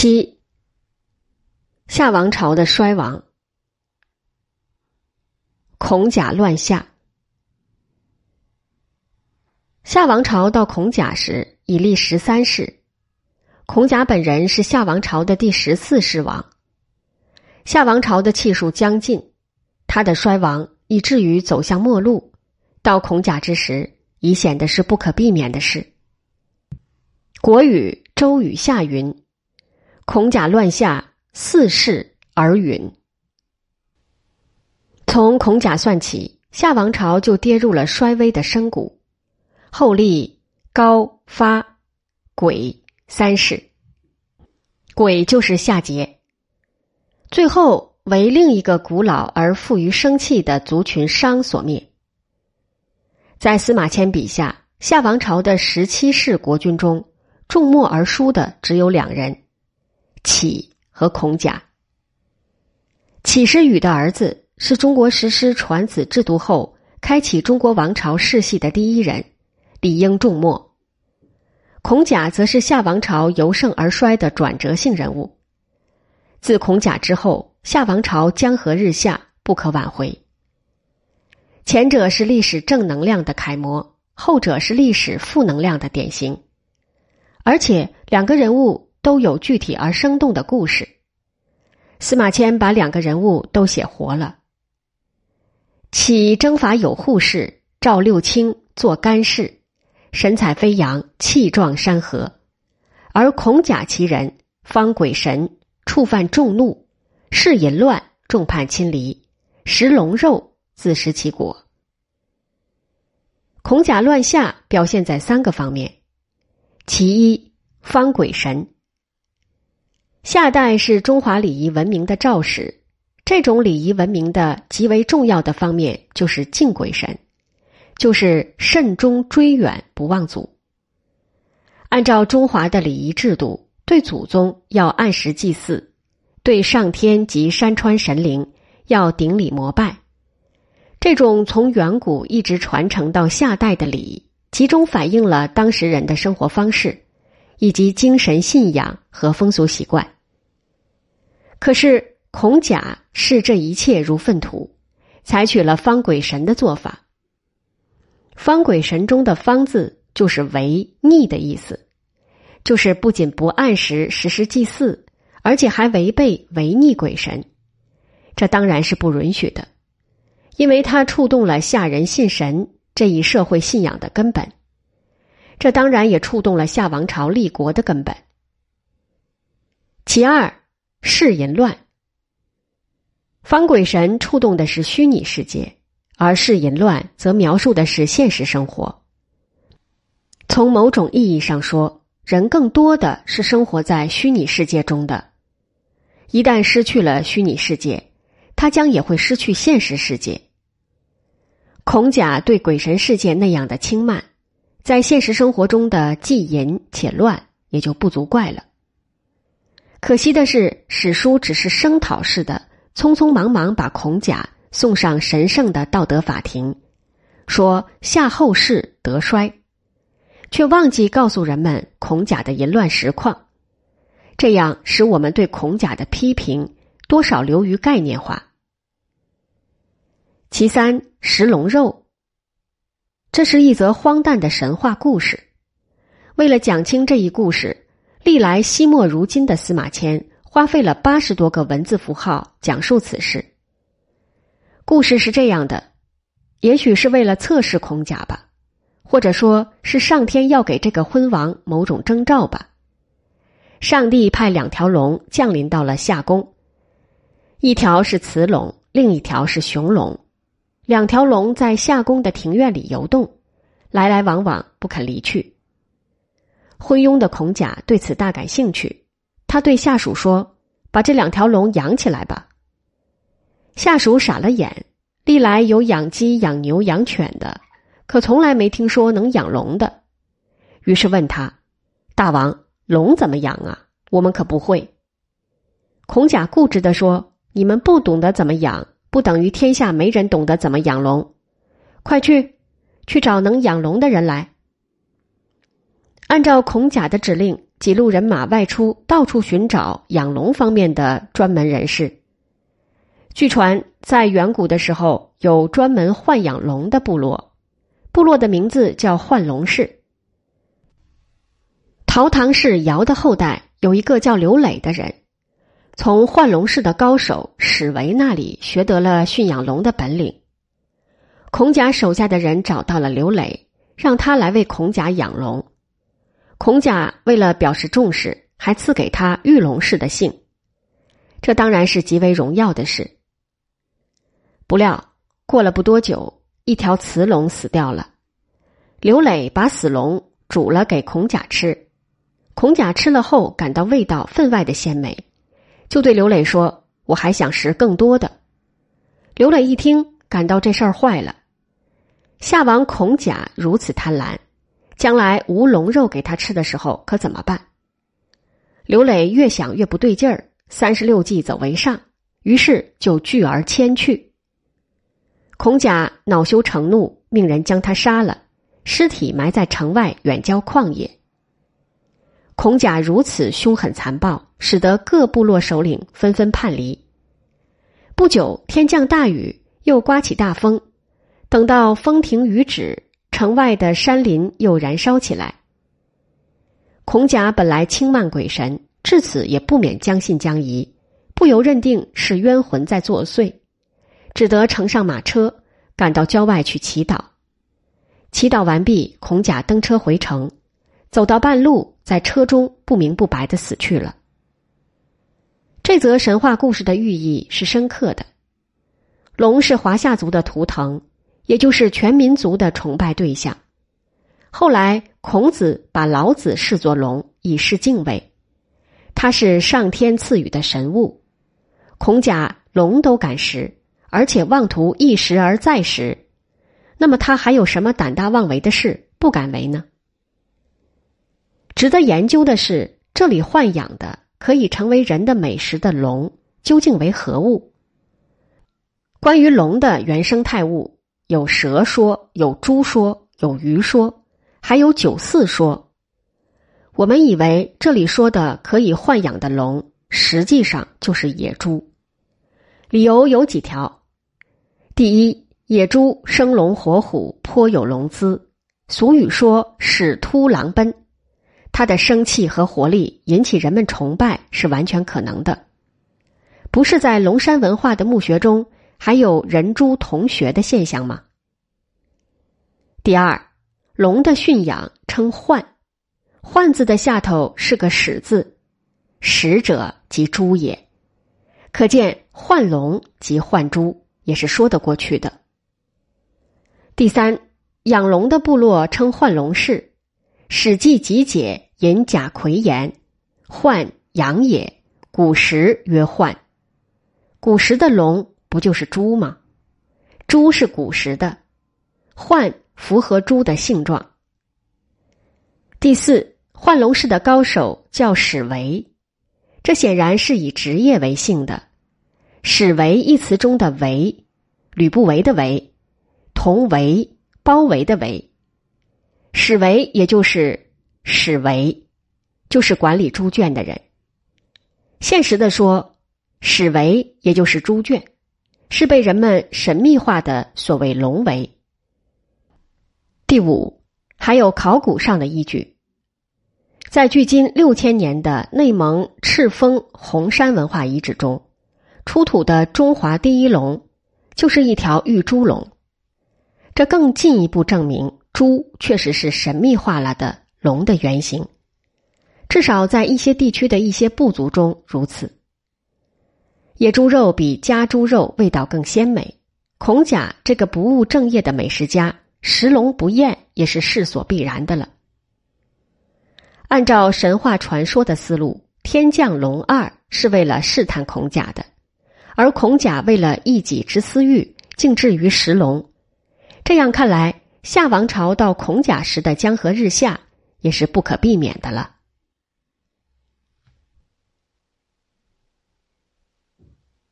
七，夏王朝的衰亡。孔甲乱夏。夏王朝到孔甲时已历十三世，孔甲本人是夏王朝的第十四世王。夏王朝的气数将尽，他的衰亡以至于走向末路，到孔甲之时，已显得是不可避免的事。国语《周语下》云。孔甲乱夏四世而陨。从孔甲算起，夏王朝就跌入了衰微的深谷。后立高发鬼三世，鬼就是夏桀。最后为另一个古老而富于生气的族群商所灭。在司马迁笔下，夏王朝的十七世国君中，重墨而书的只有两人。启和孔甲，启是禹的儿子，是中国实施传子制度后开启中国王朝世系的第一人，理应重墨。孔甲则是夏王朝由盛而衰的转折性人物。自孔甲之后，夏王朝江河日下，不可挽回。前者是历史正能量的楷模，后者是历史负能量的典型，而且两个人物。都有具体而生动的故事。司马迁把两个人物都写活了。起征伐有扈氏，赵六卿做干事，神采飞扬，气壮山河；而孔甲其人，方鬼神，触犯众怒，事淫乱，众叛亲离，食龙肉，自食其果。孔甲乱下表现在三个方面：其一，方鬼神。夏代是中华礼仪文明的肇始，这种礼仪文明的极为重要的方面就是敬鬼神，就是慎终追远，不忘祖。按照中华的礼仪制度，对祖宗要按时祭祀，对上天及山川神灵要顶礼膜拜。这种从远古一直传承到夏代的礼仪，集中反映了当时人的生活方式，以及精神信仰和风俗习惯。可是孔甲视这一切如粪土，采取了方鬼神的做法。方鬼神中的“方”字就是违逆的意思，就是不仅不按时实施祭祀，而且还违背违逆鬼神。这当然是不允许的，因为它触动了夏人信神这一社会信仰的根本。这当然也触动了夏王朝立国的根本。其二。世淫乱，方鬼神触动的是虚拟世界，而世淫乱则描述的是现实生活。从某种意义上说，人更多的是生活在虚拟世界中的。一旦失去了虚拟世界，他将也会失去现实世界。孔甲对鬼神世界那样的轻慢，在现实生活中的既淫且乱，也就不足怪了。可惜的是，史书只是声讨式的，匆匆忙忙把孔甲送上神圣的道德法庭，说夏后氏德衰，却忘记告诉人们孔甲的淫乱实况，这样使我们对孔甲的批评多少流于概念化。其三，食龙肉，这是一则荒诞的神话故事。为了讲清这一故事。历来惜墨如金的司马迁花费了八十多个文字符号讲述此事。故事是这样的，也许是为了测试孔甲吧，或者说是上天要给这个昏王某种征兆吧。上帝派两条龙降临到了夏宫，一条是雌龙，另一条是雄龙。两条龙在夏宫的庭院里游动，来来往往，不肯离去。昏庸的孔甲对此大感兴趣，他对下属说：“把这两条龙养起来吧。”下属傻了眼，历来有养鸡、养牛、养犬的，可从来没听说能养龙的。于是问他：“大王，龙怎么养啊？我们可不会。”孔甲固执的说：“你们不懂得怎么养，不等于天下没人懂得怎么养龙。快去，去找能养龙的人来。”按照孔甲的指令，几路人马外出，到处寻找养龙方面的专门人士。据传，在远古的时候，有专门豢养龙的部落，部落的名字叫豢龙氏。陶唐氏尧的后代有一个叫刘磊的人，从豢龙氏的高手史维那里学得了驯养龙的本领。孔甲手下的人找到了刘磊，让他来为孔甲养龙。孔甲为了表示重视，还赐给他玉龙氏的姓，这当然是极为荣耀的事。不料过了不多久，一条雌龙死掉了。刘磊把死龙煮了给孔甲吃，孔甲吃了后感到味道分外的鲜美，就对刘磊说：“我还想食更多的。”刘磊一听，感到这事儿坏了。夏王孔甲如此贪婪。将来无龙肉给他吃的时候，可怎么办？刘磊越想越不对劲儿，三十六计走为上，于是就拒而迁去。孔甲恼羞成怒，命人将他杀了，尸体埋在城外远郊旷野。孔甲如此凶狠残暴，使得各部落首领纷纷叛离。不久，天降大雨，又刮起大风，等到风停雨止。城外的山林又燃烧起来。孔甲本来轻慢鬼神，至此也不免将信将疑，不由认定是冤魂在作祟，只得乘上马车，赶到郊外去祈祷。祈祷完毕，孔甲登车回城，走到半路，在车中不明不白的死去了。这则神话故事的寓意是深刻的。龙是华夏族的图腾。也就是全民族的崇拜对象。后来，孔子把老子视作龙，以示敬畏。他是上天赐予的神物。孔甲龙都敢食，而且妄图一食而再食，那么他还有什么胆大妄为的事不敢为呢？值得研究的是，这里豢养的可以成为人的美食的龙究竟为何物？关于龙的原生态物。有蛇说，有猪说，有鱼说，还有九四说。我们以为这里说的可以豢养的龙，实际上就是野猪。理由有几条：第一，野猪生龙活虎，颇有龙姿。俗语说“使突狼奔”，它的生气和活力引起人们崇拜是完全可能的。不是在龙山文化的墓穴中。还有人猪同穴的现象吗？第二，龙的驯养称豢，豢字的下头是个始字，始者即猪也，可见豢龙即豢猪也是说得过去的。第三，养龙的部落称豢龙氏，《史记集解》引贾逵言：“豢养也，古时曰豢。”古时的龙。不就是猪吗？猪是古时的，换符合猪的性状。第四，换龙氏的高手叫史维，这显然是以职业为姓的。史维一词中的维，吕不韦的韦，同围包围的围。史维也就是史维，就是管理猪圈的人。现实的说，史维也就是猪圈。是被人们神秘化的所谓龙为。第五，还有考古上的依据，在距今六千年的内蒙赤峰红山文化遗址中，出土的中华第一龙就是一条玉猪龙，这更进一步证明猪确实是神秘化了的龙的原型，至少在一些地区的一些部族中如此。野猪肉比家猪肉味道更鲜美。孔甲这个不务正业的美食家，食龙不厌也是势所必然的了。按照神话传说的思路，天降龙二是为了试探孔甲的，而孔甲为了一己之私欲，竟至于食龙。这样看来，夏王朝到孔甲时的江河日下也是不可避免的了。